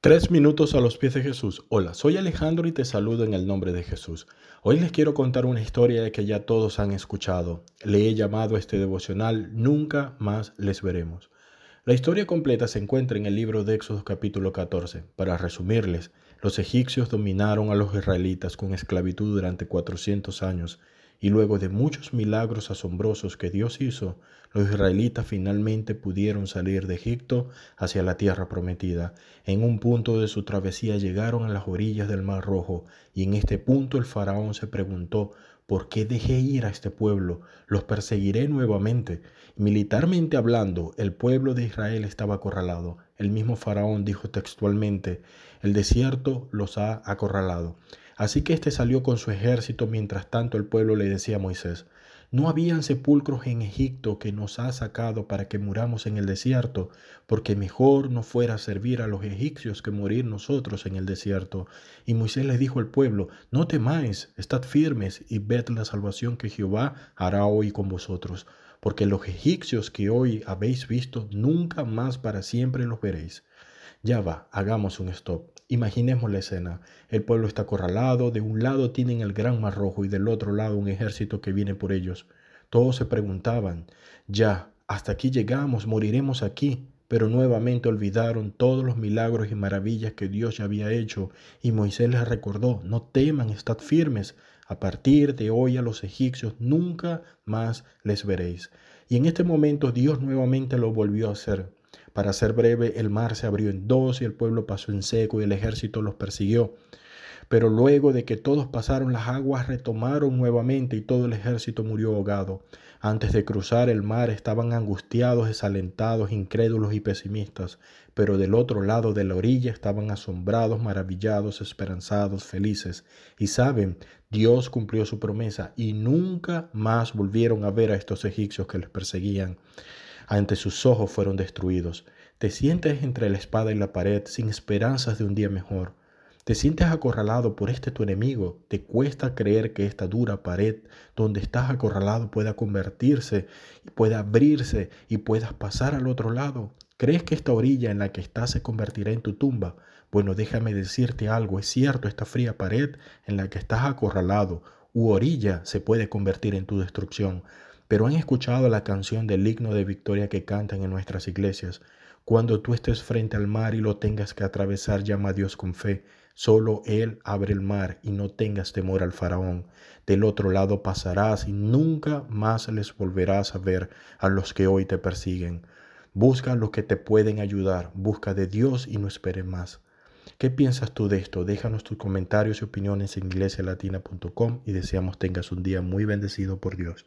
Tres minutos a los pies de Jesús. Hola, soy Alejandro y te saludo en el nombre de Jesús. Hoy les quiero contar una historia que ya todos han escuchado. Le he llamado a este devocional Nunca más les veremos. La historia completa se encuentra en el libro de Éxodo capítulo 14. Para resumirles, los egipcios dominaron a los israelitas con esclavitud durante 400 años y luego de muchos milagros asombrosos que Dios hizo, los israelitas finalmente pudieron salir de Egipto hacia la tierra prometida. En un punto de su travesía llegaron a las orillas del Mar Rojo y en este punto el faraón se preguntó, ¿por qué dejé ir a este pueblo? Los perseguiré nuevamente. Militarmente hablando, el pueblo de Israel estaba acorralado. El mismo faraón dijo textualmente, el desierto los ha acorralado. Así que éste salió con su ejército, mientras tanto el pueblo le decía a Moisés, ¿no habían sepulcros en Egipto que nos ha sacado para que muramos en el desierto? Porque mejor no fuera servir a los egipcios que morir nosotros en el desierto. Y Moisés le dijo al pueblo, no temáis, estad firmes y ved la salvación que Jehová hará hoy con vosotros. Porque los egipcios que hoy habéis visto, nunca más para siempre los veréis. Ya va, hagamos un stop. Imaginemos la escena. El pueblo está acorralado, de un lado tienen el gran mar rojo y del otro lado un ejército que viene por ellos. Todos se preguntaban, ya, hasta aquí llegamos, moriremos aquí. Pero nuevamente olvidaron todos los milagros y maravillas que Dios ya había hecho, y Moisés les recordó, no teman, estad firmes, a partir de hoy a los egipcios nunca más les veréis. Y en este momento Dios nuevamente lo volvió a hacer. Para ser breve, el mar se abrió en dos y el pueblo pasó en seco y el ejército los persiguió. Pero luego de que todos pasaron, las aguas retomaron nuevamente y todo el ejército murió ahogado. Antes de cruzar el mar estaban angustiados, desalentados, incrédulos y pesimistas, pero del otro lado de la orilla estaban asombrados, maravillados, esperanzados, felices. Y saben, Dios cumplió su promesa y nunca más volvieron a ver a estos egipcios que les perseguían ante sus ojos fueron destruidos. Te sientes entre la espada y la pared sin esperanzas de un día mejor. Te sientes acorralado por este tu enemigo. Te cuesta creer que esta dura pared donde estás acorralado pueda convertirse, pueda abrirse y puedas pasar al otro lado. ¿Crees que esta orilla en la que estás se convertirá en tu tumba? Bueno, déjame decirte algo. Es cierto, esta fría pared en la que estás acorralado u orilla se puede convertir en tu destrucción. Pero han escuchado la canción del himno de victoria que cantan en nuestras iglesias. Cuando tú estés frente al mar y lo tengas que atravesar, llama a Dios con fe. Solo Él abre el mar y no tengas temor al faraón. Del otro lado pasarás y nunca más les volverás a ver a los que hoy te persiguen. Busca los que te pueden ayudar. Busca de Dios y no esperes más. ¿Qué piensas tú de esto? Déjanos tus comentarios y opiniones en iglesialatina.com y deseamos tengas un día muy bendecido por Dios.